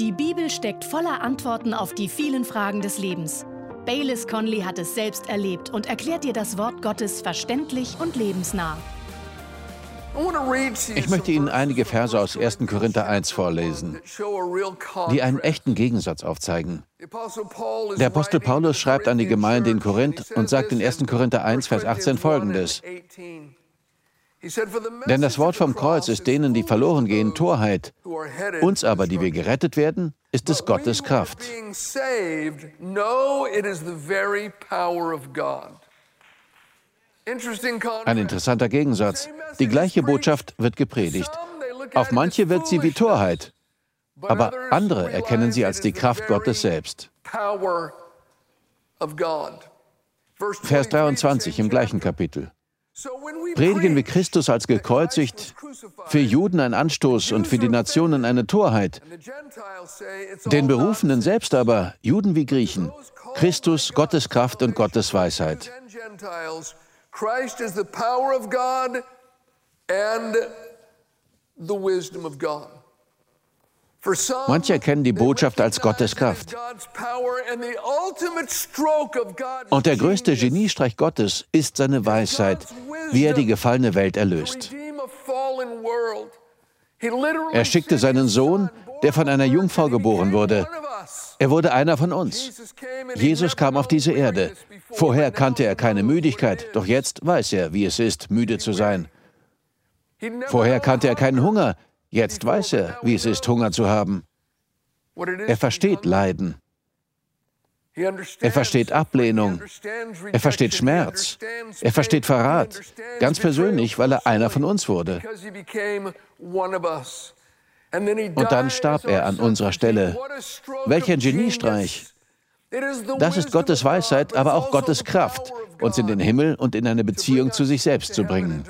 Die Bibel steckt voller Antworten auf die vielen Fragen des Lebens. Baylis Conley hat es selbst erlebt und erklärt dir das Wort Gottes verständlich und lebensnah. Ich möchte Ihnen einige Verse aus 1. Korinther 1 vorlesen, die einen echten Gegensatz aufzeigen. Der Apostel Paulus schreibt an die Gemeinde in Korinth und sagt in 1. Korinther 1, Vers 18 folgendes. Denn das Wort vom Kreuz ist denen, die verloren gehen, Torheit. Uns aber, die wir gerettet werden, ist es Gottes Kraft. Ein interessanter Gegensatz. Die gleiche Botschaft wird gepredigt. Auf manche wird sie wie Torheit, aber andere erkennen sie als die Kraft Gottes selbst. Vers 23 im gleichen Kapitel. Predigen wir Christus als gekreuzigt, für Juden ein Anstoß und für die Nationen eine Torheit. Den Berufenen selbst aber, Juden wie Griechen, Christus Gottes Kraft und Gottes Weisheit. Christ Manche erkennen die Botschaft als Gottes Kraft. Und der größte Geniestreich Gottes ist seine Weisheit, wie er die gefallene Welt erlöst. Er schickte seinen Sohn, der von einer Jungfrau geboren wurde. Er wurde einer von uns. Jesus kam auf diese Erde. Vorher kannte er keine Müdigkeit, doch jetzt weiß er, wie es ist, müde zu sein. Vorher kannte er keinen Hunger, Jetzt weiß er, wie es ist, Hunger zu haben. Er versteht Leiden. Er versteht Ablehnung. Er versteht Schmerz. Er versteht Verrat. Ganz persönlich, weil er einer von uns wurde. Und dann starb er an unserer Stelle. Welch ein Geniestreich. Das ist Gottes Weisheit, aber auch Gottes Kraft, uns in den Himmel und in eine Beziehung zu sich selbst zu bringen.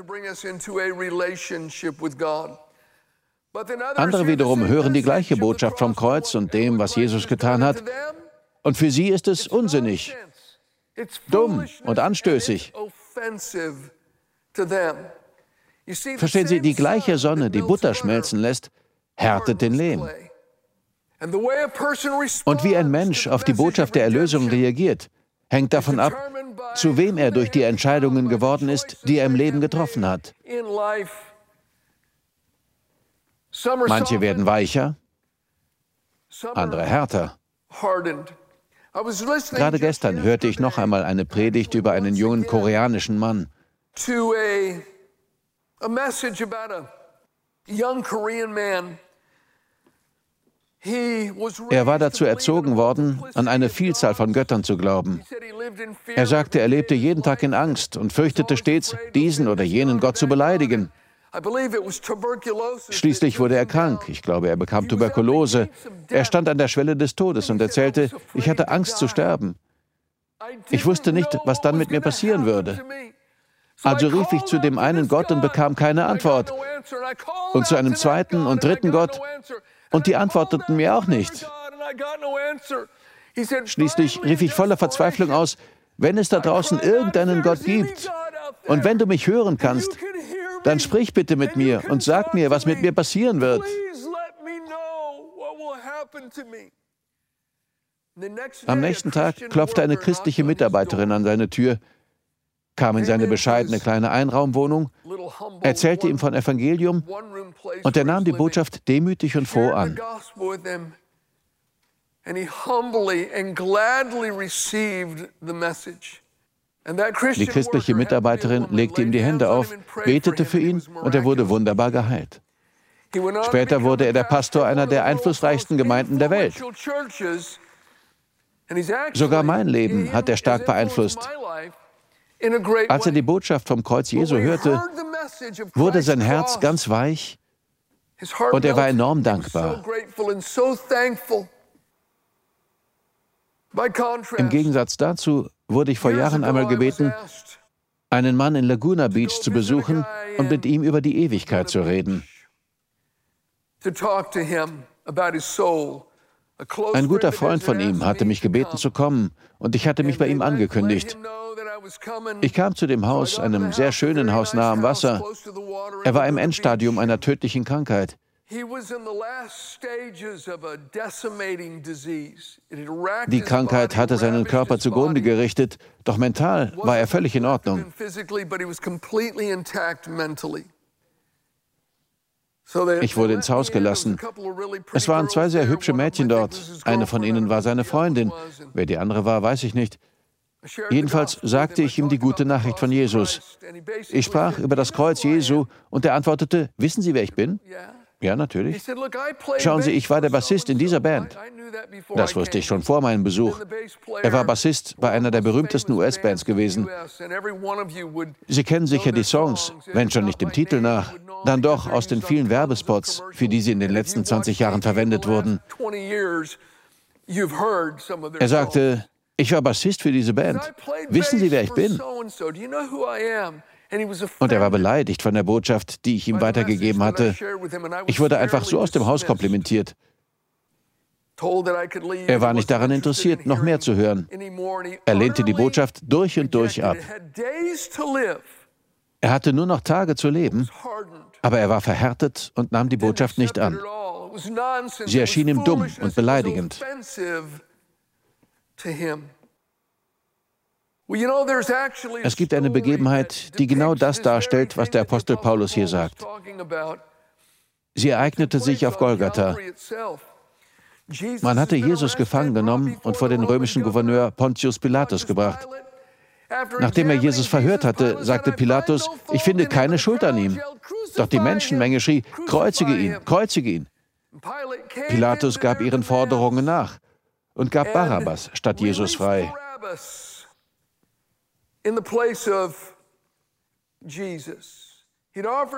Andere wiederum hören die gleiche Botschaft vom Kreuz und dem, was Jesus getan hat, und für sie ist es unsinnig, dumm und anstößig. Verstehen Sie, die gleiche Sonne, die Butter schmelzen lässt, härtet den Lehm. Und wie ein Mensch auf die Botschaft der Erlösung reagiert, hängt davon ab, zu wem er durch die Entscheidungen geworden ist, die er im Leben getroffen hat. Manche werden weicher, andere härter. Gerade gestern hörte ich noch einmal eine Predigt über einen jungen koreanischen Mann. Er war dazu erzogen worden, an eine Vielzahl von Göttern zu glauben. Er sagte, er lebte jeden Tag in Angst und fürchtete stets, diesen oder jenen Gott zu beleidigen. Schließlich wurde er krank. Ich glaube, er bekam Tuberkulose. Er stand an der Schwelle des Todes und erzählte, ich hatte Angst zu sterben. Ich wusste nicht, was dann mit mir passieren würde. Also rief ich zu dem einen Gott und bekam keine Antwort. Und zu einem zweiten und dritten Gott. Und die antworteten mir auch nicht. Schließlich rief ich voller Verzweiflung aus, wenn es da draußen irgendeinen Gott gibt und wenn du mich hören kannst, dann sprich bitte mit mir und sag mir, was mit mir passieren wird. Am nächsten Tag klopfte eine christliche Mitarbeiterin an seine Tür, kam in seine bescheidene kleine Einraumwohnung, erzählte ihm von Evangelium und er nahm die Botschaft demütig und froh an. And he humbly and gladly received the message. Die christliche Mitarbeiterin legte ihm die Hände auf, betete für ihn und er wurde wunderbar geheilt. Später wurde er der Pastor einer der einflussreichsten Gemeinden der Welt. Sogar mein Leben hat er stark beeinflusst. Als er die Botschaft vom Kreuz Jesu hörte, wurde sein Herz ganz weich und er war enorm dankbar. Im Gegensatz dazu wurde ich vor Jahren einmal gebeten, einen Mann in Laguna Beach zu besuchen und mit ihm über die Ewigkeit zu reden. Ein guter Freund von ihm hatte mich gebeten zu kommen und ich hatte mich bei ihm angekündigt. Ich kam zu dem Haus, einem sehr schönen Haus nah am Wasser. Er war im Endstadium einer tödlichen Krankheit. Die Krankheit hatte seinen Körper zugrunde gerichtet, doch mental war er völlig in Ordnung. Ich wurde ins Haus gelassen. Es waren zwei sehr hübsche Mädchen dort. Eine von ihnen war seine Freundin. Wer die andere war, weiß ich nicht. Jedenfalls sagte ich ihm die gute Nachricht von Jesus. Ich sprach über das Kreuz Jesu und er antwortete, wissen Sie, wer ich bin? Ja, natürlich. Schauen Sie, ich war der Bassist in dieser Band. Das wusste ich schon vor meinem Besuch. Er war Bassist bei einer der berühmtesten US-Bands gewesen. Sie kennen sicher die Songs, wenn schon nicht dem Titel nach, dann doch aus den vielen Werbespots, für die sie in den letzten 20 Jahren verwendet wurden. Er sagte, ich war Bassist für diese Band. Wissen Sie, wer ich bin? Und er war beleidigt von der Botschaft, die ich ihm weitergegeben hatte. Ich wurde einfach so aus dem Haus komplimentiert. Er war nicht daran interessiert, noch mehr zu hören. Er lehnte die Botschaft durch und durch ab. Er hatte nur noch Tage zu leben, aber er war verhärtet und nahm die Botschaft nicht an. Sie erschien ihm dumm und beleidigend. Es gibt eine Begebenheit, die genau das darstellt, was der Apostel Paulus hier sagt. Sie ereignete sich auf Golgatha. Man hatte Jesus gefangen genommen und vor den römischen Gouverneur Pontius Pilatus gebracht. Nachdem er Jesus verhört hatte, sagte Pilatus, ich finde keine Schuld an ihm. Doch die Menschenmenge schrie, kreuzige ihn, kreuzige ihn. Pilatus gab ihren Forderungen nach und gab Barabbas statt Jesus frei.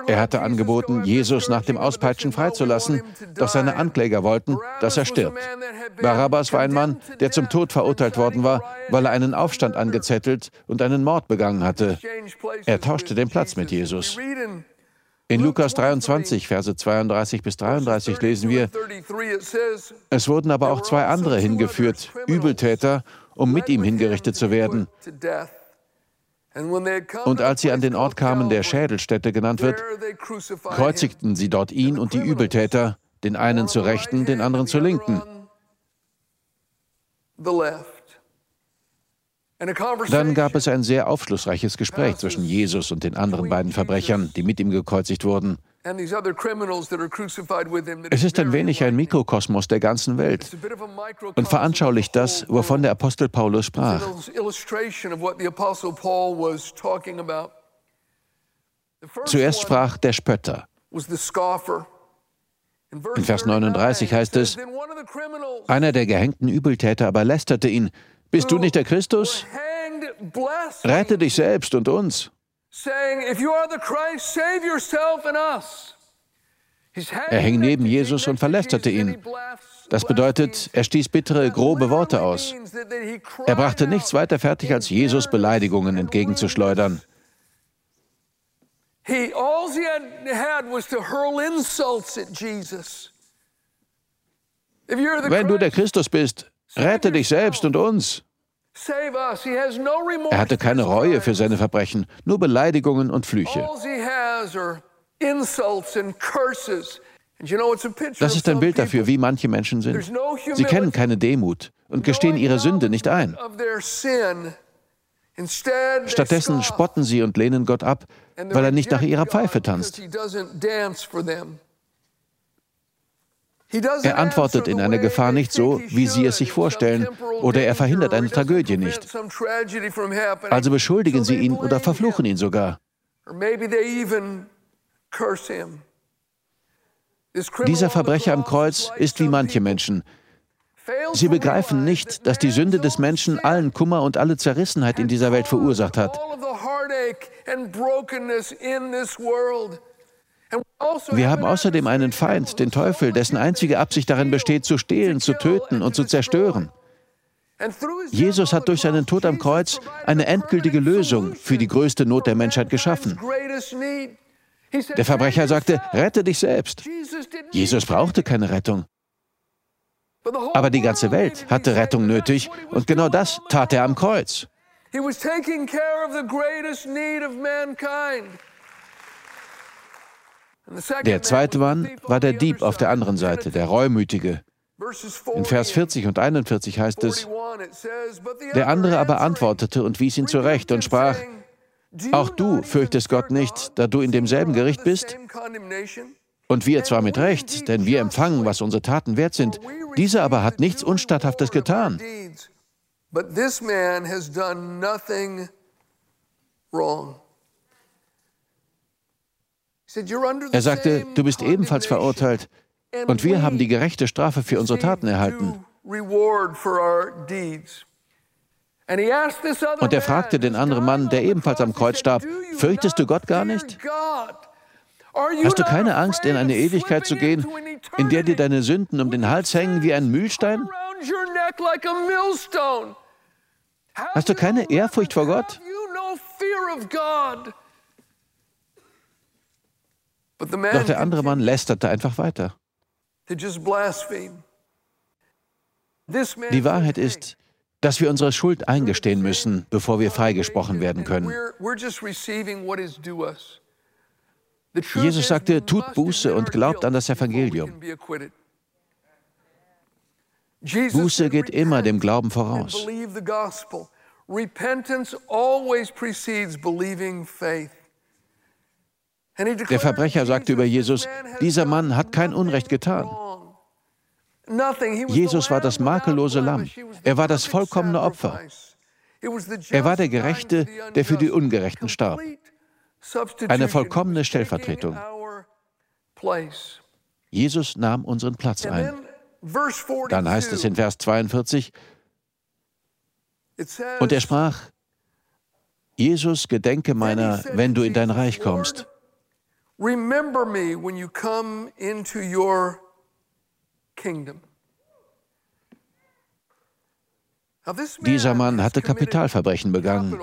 Er hatte angeboten, Jesus nach dem Auspeitschen freizulassen, doch seine Ankläger wollten, dass er stirbt. Barabbas war ein Mann, der zum Tod verurteilt worden war, weil er einen Aufstand angezettelt und einen Mord begangen hatte. Er tauschte den Platz mit Jesus. In Lukas 23, Verse 32 bis 33 lesen wir, es wurden aber auch zwei andere hingeführt, Übeltäter, um mit ihm hingerichtet zu werden. Und als sie an den Ort kamen, der Schädelstätte genannt wird, kreuzigten sie dort ihn und die Übeltäter, den einen zur Rechten, den anderen zur Linken. Dann gab es ein sehr aufschlussreiches Gespräch zwischen Jesus und den anderen beiden Verbrechern, die mit ihm gekreuzigt wurden. Es ist ein wenig ein Mikrokosmos der ganzen Welt und veranschaulicht das, wovon der Apostel Paulus sprach. Zuerst sprach der Spötter. In Vers 39 heißt es, einer der gehängten Übeltäter aber lästerte ihn, bist du nicht der Christus? Rette dich selbst und uns. Er hing neben Jesus und verlästerte ihn. Das bedeutet, er stieß bittere, grobe Worte aus. Er brachte nichts weiter fertig, als Jesus Beleidigungen entgegenzuschleudern. Wenn du der Christus bist, Rette dich selbst und uns. Er hatte keine Reue für seine Verbrechen, nur Beleidigungen und Flüche. Das ist ein Bild dafür, wie manche Menschen sind. Sie kennen keine Demut und gestehen ihre Sünde nicht ein. Stattdessen spotten sie und lehnen Gott ab, weil er nicht nach ihrer Pfeife tanzt. Er antwortet in einer Gefahr nicht so, wie Sie es sich vorstellen, oder er verhindert eine Tragödie nicht. Also beschuldigen Sie ihn oder verfluchen ihn sogar. Dieser Verbrecher am Kreuz ist wie manche Menschen. Sie begreifen nicht, dass die Sünde des Menschen allen Kummer und alle Zerrissenheit in dieser Welt verursacht hat. Wir haben außerdem einen Feind, den Teufel, dessen einzige Absicht darin besteht, zu stehlen, zu töten und zu zerstören. Jesus hat durch seinen Tod am Kreuz eine endgültige Lösung für die größte Not der Menschheit geschaffen. Der Verbrecher sagte, rette dich selbst. Jesus brauchte keine Rettung. Aber die ganze Welt hatte Rettung nötig und genau das tat er am Kreuz. He was taking care of the greatest need of mankind. Der zweite Mann war der Dieb auf der anderen Seite, der Reumütige. In Vers 40 und 41 heißt es, der andere aber antwortete und wies ihn zurecht und sprach, auch du fürchtest Gott nicht, da du in demselben Gericht bist? Und wir zwar mit Recht, denn wir empfangen, was unsere Taten wert sind. Dieser aber hat nichts Unstatthaftes getan. Er sagte, du bist ebenfalls verurteilt, und wir haben die gerechte Strafe für unsere Taten erhalten. Und er fragte den anderen Mann, der ebenfalls am Kreuz starb, fürchtest du Gott gar nicht? Hast du keine Angst, in eine Ewigkeit zu gehen, in der dir deine Sünden um den Hals hängen wie ein Mühlstein? Hast du keine Ehrfurcht vor Gott? Doch der andere Mann lästerte einfach weiter. Die Wahrheit ist, dass wir unsere Schuld eingestehen müssen, bevor wir freigesprochen werden können. Jesus sagte, tut Buße und glaubt an das Evangelium. Buße geht immer dem Glauben voraus. Der Verbrecher sagte über Jesus, dieser Mann hat kein Unrecht getan. Jesus war das makellose Lamm. Er war das vollkommene Opfer. Er war der Gerechte, der für die Ungerechten starb. Eine vollkommene Stellvertretung. Jesus nahm unseren Platz ein. Dann heißt es in Vers 42, und er sprach, Jesus, gedenke meiner, wenn du in dein Reich kommst. Remember me when you come into your kingdom. Dieser Mann hatte Kapitalverbrechen begangen.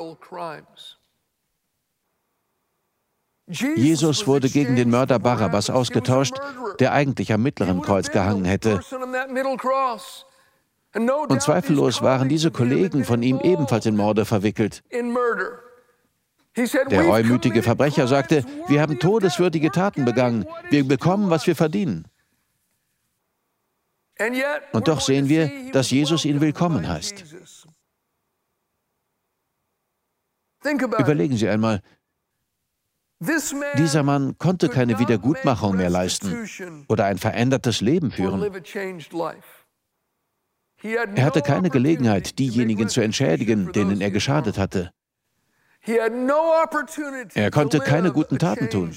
Jesus wurde gegen den Mörder Barabbas ausgetauscht, der eigentlich am mittleren Kreuz gehangen hätte. Und zweifellos waren diese Kollegen von ihm ebenfalls in Morde verwickelt. Der reumütige Verbrecher sagte, wir haben todeswürdige Taten begangen, wir bekommen, was wir verdienen. Und doch sehen wir, dass Jesus ihn willkommen heißt. Überlegen Sie einmal, dieser Mann konnte keine Wiedergutmachung mehr leisten oder ein verändertes Leben führen. Er hatte keine Gelegenheit, diejenigen zu entschädigen, denen er geschadet hatte. Er konnte keine guten Taten tun.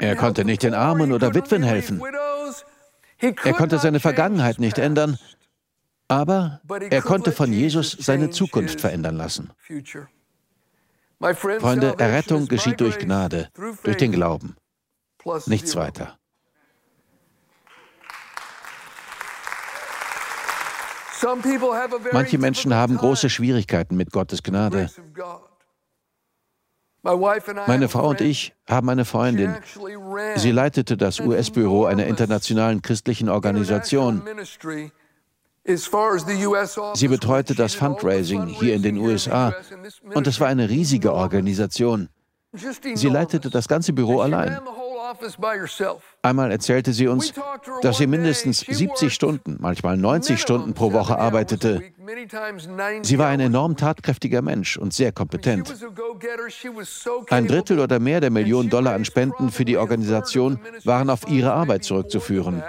Er konnte nicht den Armen oder Witwen helfen. Er konnte seine Vergangenheit nicht ändern, aber er konnte von Jesus seine Zukunft verändern lassen. Freunde, Errettung geschieht durch Gnade, durch den Glauben. Nichts weiter. Manche Menschen haben große Schwierigkeiten mit Gottes Gnade. Meine Frau und ich haben eine Freundin. Sie leitete das US-Büro einer internationalen christlichen Organisation. Sie betreute das Fundraising hier in den USA und es war eine riesige Organisation. Sie leitete das ganze Büro allein. Einmal erzählte sie uns, dass sie mindestens 70 Stunden, manchmal 90 Stunden pro Woche arbeitete. Sie war ein enorm tatkräftiger Mensch und sehr kompetent. Ein Drittel oder mehr der Millionen Dollar an Spenden für die Organisation waren auf ihre Arbeit zurückzuführen.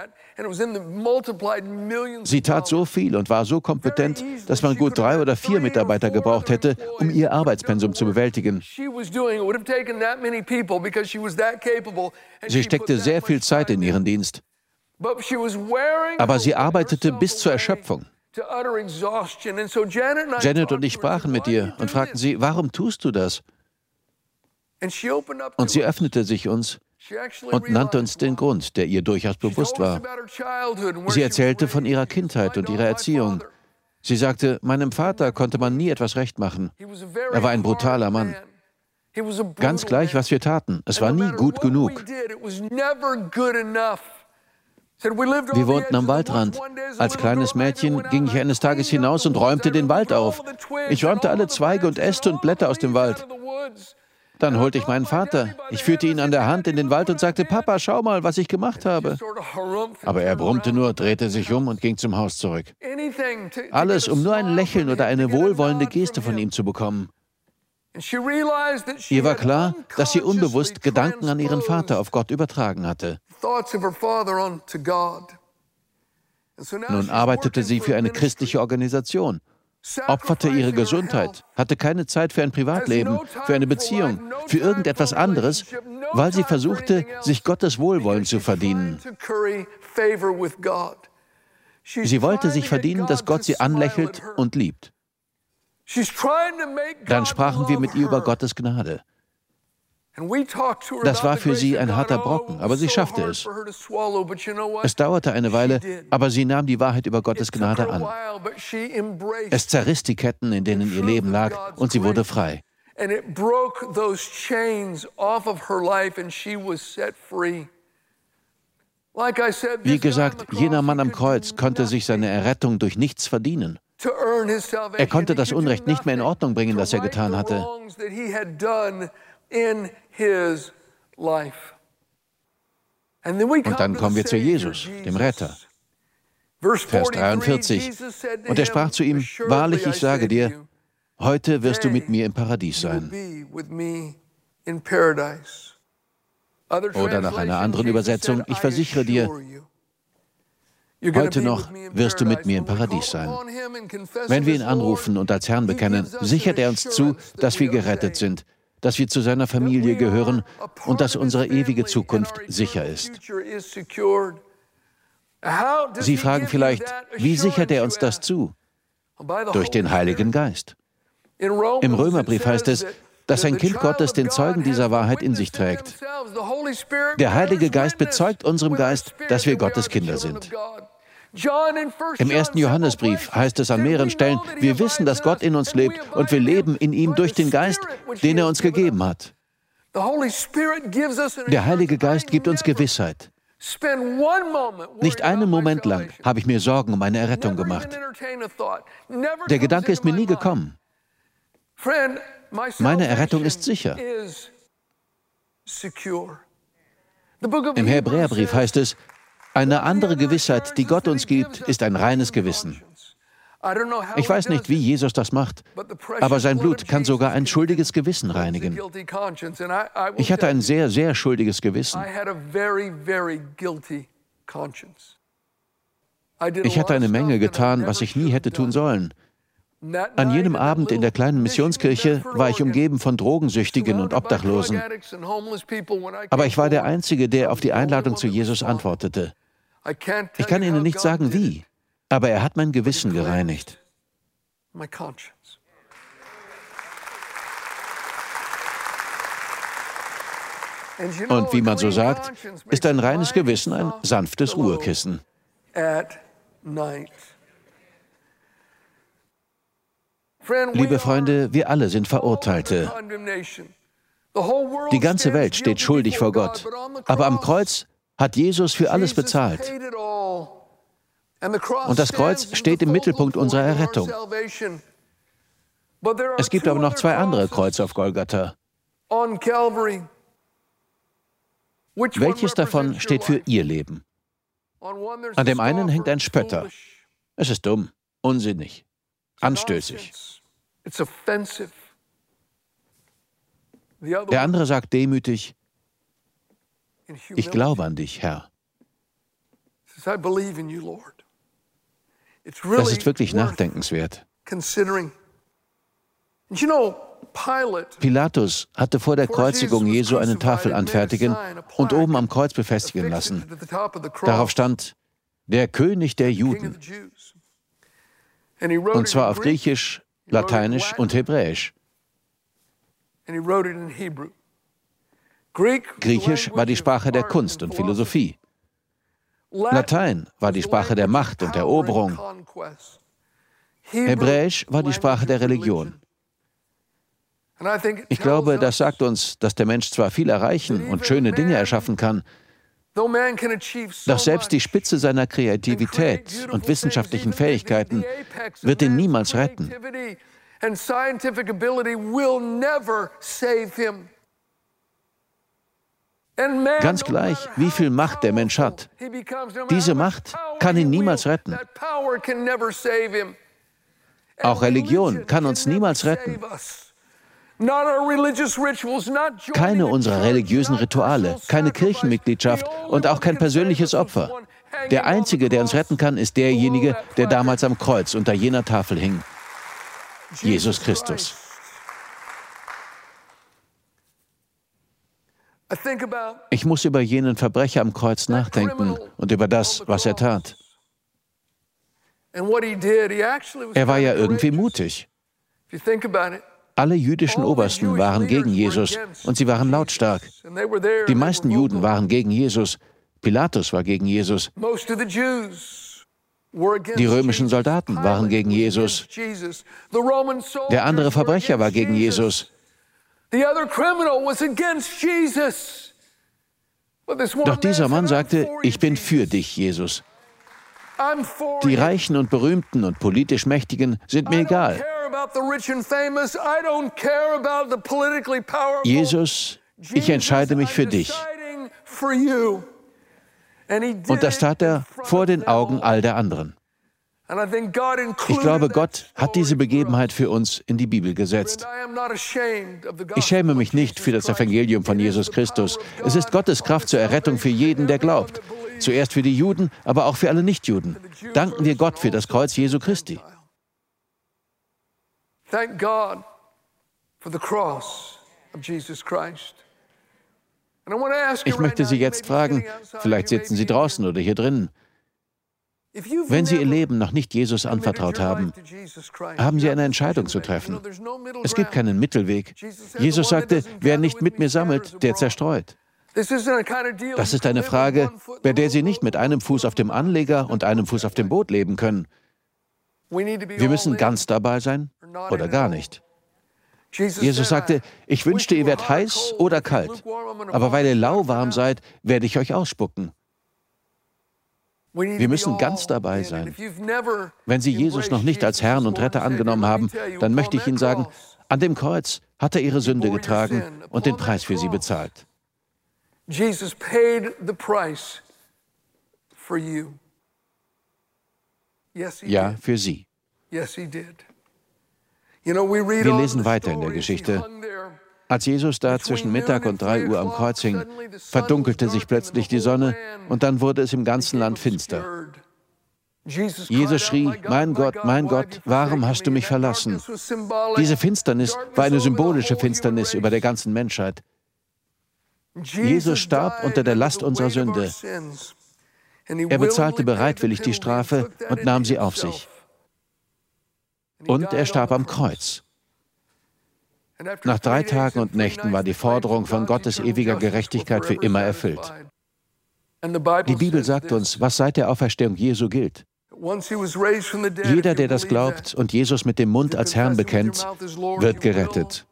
Sie tat so viel und war so kompetent, dass man gut drei oder vier Mitarbeiter gebraucht hätte, um ihr Arbeitspensum zu bewältigen. Sie steckte sehr viel Zeit in ihren Dienst. Aber sie arbeitete bis zur Erschöpfung. Janet und ich sprachen mit ihr und fragten sie, warum tust du das? Und sie öffnete sich uns und nannte uns den Grund, der ihr durchaus bewusst war. Sie erzählte von ihrer Kindheit und ihrer Erziehung. Sie sagte, meinem Vater konnte man nie etwas recht machen. Er war ein brutaler Mann. Ganz gleich, was wir taten, es war nie gut genug. Wir wohnten am Waldrand. Als kleines Mädchen ging ich eines Tages hinaus und räumte den Wald auf. Ich räumte alle Zweige und Äste und Blätter aus dem Wald. Dann holte ich meinen Vater. Ich führte ihn an der Hand in den Wald und sagte, Papa, schau mal, was ich gemacht habe. Aber er brummte nur, drehte sich um und ging zum Haus zurück. Alles, um nur ein Lächeln oder eine wohlwollende Geste von ihm zu bekommen. Ihr war klar, dass sie unbewusst Gedanken an ihren Vater auf Gott übertragen hatte. Nun arbeitete sie für eine christliche Organisation, opferte ihre Gesundheit, hatte keine Zeit für ein Privatleben, für eine Beziehung, für irgendetwas anderes, weil sie versuchte, sich Gottes Wohlwollen zu verdienen. Sie wollte sich verdienen, dass Gott sie anlächelt und liebt. Dann sprachen wir mit ihr über Gottes Gnade. Das war für sie ein harter Brocken, aber sie schaffte es. Es dauerte eine Weile, aber sie nahm die Wahrheit über Gottes Gnade an. Es zerriss die Ketten, in denen ihr Leben lag, und sie wurde frei. Wie gesagt, jener Mann am Kreuz konnte sich seine Errettung durch nichts verdienen. Er konnte das Unrecht nicht mehr in Ordnung bringen, das er getan hatte. Und dann kommen wir zu Jesus, dem Retter. Vers 43. Und er sprach zu ihm, Wahrlich, ich sage dir, heute wirst du mit mir im Paradies sein. Oder nach einer anderen Übersetzung, ich versichere dir, Heute noch wirst du mit mir im Paradies sein. Wenn wir ihn anrufen und als Herrn bekennen, sichert er uns zu, dass wir gerettet sind, dass wir zu seiner Familie gehören und dass unsere ewige Zukunft sicher ist. Sie fragen vielleicht, wie sichert er uns das zu? Durch den Heiligen Geist. Im Römerbrief heißt es, dass ein Kind Gottes den Zeugen dieser Wahrheit in sich trägt. Der Heilige Geist bezeugt unserem Geist, dass wir Gottes Kinder sind. Im ersten Johannesbrief heißt es an mehreren Stellen, wir wissen, dass Gott in uns lebt und wir leben in ihm durch den Geist, den er uns gegeben hat. Der Heilige Geist gibt uns Gewissheit. Nicht einen Moment lang habe ich mir Sorgen um meine Errettung gemacht. Der Gedanke ist mir nie gekommen. Meine Errettung ist sicher. Im Hebräerbrief heißt es, eine andere Gewissheit, die Gott uns gibt, ist ein reines Gewissen. Ich weiß nicht, wie Jesus das macht, aber sein Blut kann sogar ein schuldiges Gewissen reinigen. Ich hatte ein sehr, sehr schuldiges Gewissen. Ich hatte eine Menge getan, was ich nie hätte tun sollen. An jenem Abend in der kleinen Missionskirche war ich umgeben von Drogensüchtigen und Obdachlosen. Aber ich war der Einzige, der auf die Einladung zu Jesus antwortete. Ich kann Ihnen nicht sagen, wie, aber er hat mein Gewissen gereinigt. Und wie man so sagt, ist ein reines Gewissen ein sanftes Ruhekissen. Liebe Freunde, wir alle sind Verurteilte. Die ganze Welt steht schuldig vor Gott. Aber am Kreuz hat Jesus für alles bezahlt. Und das Kreuz steht im Mittelpunkt unserer Errettung. Es gibt aber noch zwei andere Kreuze auf Golgatha. Welches davon steht für Ihr Leben? An dem einen hängt ein Spötter. Es ist dumm, unsinnig, anstößig. Der andere sagt demütig, ich glaube an dich, Herr. Das ist wirklich nachdenkenswert. Pilatus hatte vor der Kreuzigung Jesu eine Tafel anfertigen und oben am Kreuz befestigen lassen. Darauf stand, der König der Juden. Und zwar auf Griechisch, Lateinisch und Hebräisch. Griechisch war die Sprache der Kunst und Philosophie. Latein war die Sprache der Macht und Eroberung. Hebräisch war die Sprache der Religion. Ich glaube, das sagt uns, dass der Mensch zwar viel erreichen und schöne Dinge erschaffen kann, doch selbst die Spitze seiner Kreativität und wissenschaftlichen Fähigkeiten wird ihn niemals retten. Ganz gleich, wie viel Macht der Mensch hat. Diese Macht kann ihn niemals retten. Auch Religion kann uns niemals retten. Keine unserer religiösen Rituale, keine Kirchenmitgliedschaft und auch kein persönliches Opfer. Der Einzige, der uns retten kann, ist derjenige, der damals am Kreuz unter jener Tafel hing. Jesus Christus. Ich muss über jenen Verbrecher am Kreuz nachdenken und über das, was er tat. Er war ja irgendwie mutig. Alle jüdischen Obersten waren gegen Jesus und sie waren lautstark. Die meisten Juden waren gegen Jesus. Pilatus war gegen Jesus. Die römischen Soldaten waren gegen Jesus. Der andere Verbrecher war gegen Jesus. Doch dieser Mann sagte, ich bin für dich, Jesus. Die Reichen und Berühmten und politisch Mächtigen sind mir egal. Jesus, ich entscheide mich für dich. Und das tat er vor den Augen all der anderen. Ich glaube, Gott hat diese Begebenheit für uns in die Bibel gesetzt. Ich schäme mich nicht für das Evangelium von Jesus Christus. Es ist Gottes Kraft zur Errettung für jeden, der glaubt. Zuerst für die Juden, aber auch für alle Nichtjuden. Danken wir Gott für das Kreuz Jesu Christi. Thank God for the cross of Jesus Christ. Ich möchte Sie jetzt fragen, vielleicht sitzen Sie draußen oder hier drinnen. Wenn Sie Ihr Leben noch nicht Jesus anvertraut haben, haben Sie eine Entscheidung zu treffen. Es gibt keinen Mittelweg. Jesus sagte, wer nicht mit mir sammelt, der zerstreut. Das ist eine Frage, bei der Sie nicht mit einem Fuß auf dem Anleger und einem Fuß auf dem Boot leben können. Wir müssen ganz dabei sein oder gar nicht. Jesus sagte, ich wünschte, ihr werdet heiß oder kalt, aber weil ihr lauwarm seid, werde ich euch ausspucken. Wir müssen ganz dabei sein. Wenn Sie Jesus noch nicht als Herrn und Retter angenommen haben, dann möchte ich Ihnen sagen, an dem Kreuz hat er Ihre Sünde getragen und den Preis für Sie bezahlt. Jesus paid the price for you. Ja, für Sie. Wir lesen weiter in der Geschichte. Als Jesus da zwischen Mittag und drei Uhr am Kreuz hing, verdunkelte sich plötzlich die Sonne und dann wurde es im ganzen Land finster. Jesus schrie, mein Gott, mein Gott, warum hast du mich verlassen? Diese Finsternis war eine symbolische Finsternis über der ganzen Menschheit. Jesus starb unter der Last unserer Sünde. Er bezahlte bereitwillig die Strafe und nahm sie auf sich und er starb am Kreuz. Nach drei Tagen und Nächten war die Forderung von Gottes ewiger Gerechtigkeit für immer erfüllt. Die Bibel sagt uns, was seit der Auferstehung Jesu gilt. Jeder, der das glaubt und Jesus mit dem Mund als Herrn bekennt, wird gerettet.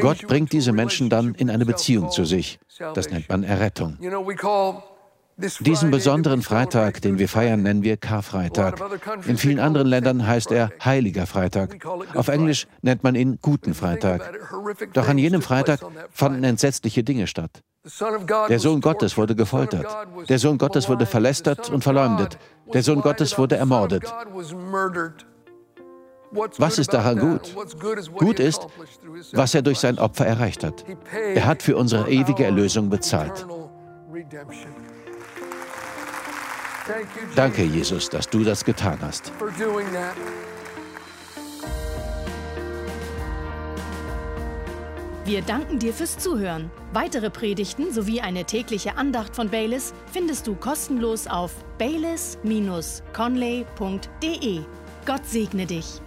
Gott bringt diese Menschen dann in eine Beziehung zu sich. Das nennt man Errettung. Diesen besonderen Freitag, den wir feiern, nennen wir Karfreitag. In vielen anderen Ländern heißt er Heiliger Freitag. Auf Englisch nennt man ihn Guten Freitag. Doch an jenem Freitag fanden entsetzliche Dinge statt. Der Sohn Gottes wurde gefoltert. Der Sohn Gottes wurde verlästert und verleumdet. Der Sohn Gottes wurde ermordet. Was ist daran gut? Gut ist, was er durch sein Opfer erreicht hat. Er hat für unsere ewige Erlösung bezahlt. Danke, Jesus, dass du das getan hast. Wir danken dir fürs Zuhören. Weitere Predigten sowie eine tägliche Andacht von Baylis findest du kostenlos auf baylis-conley.de. Gott segne dich.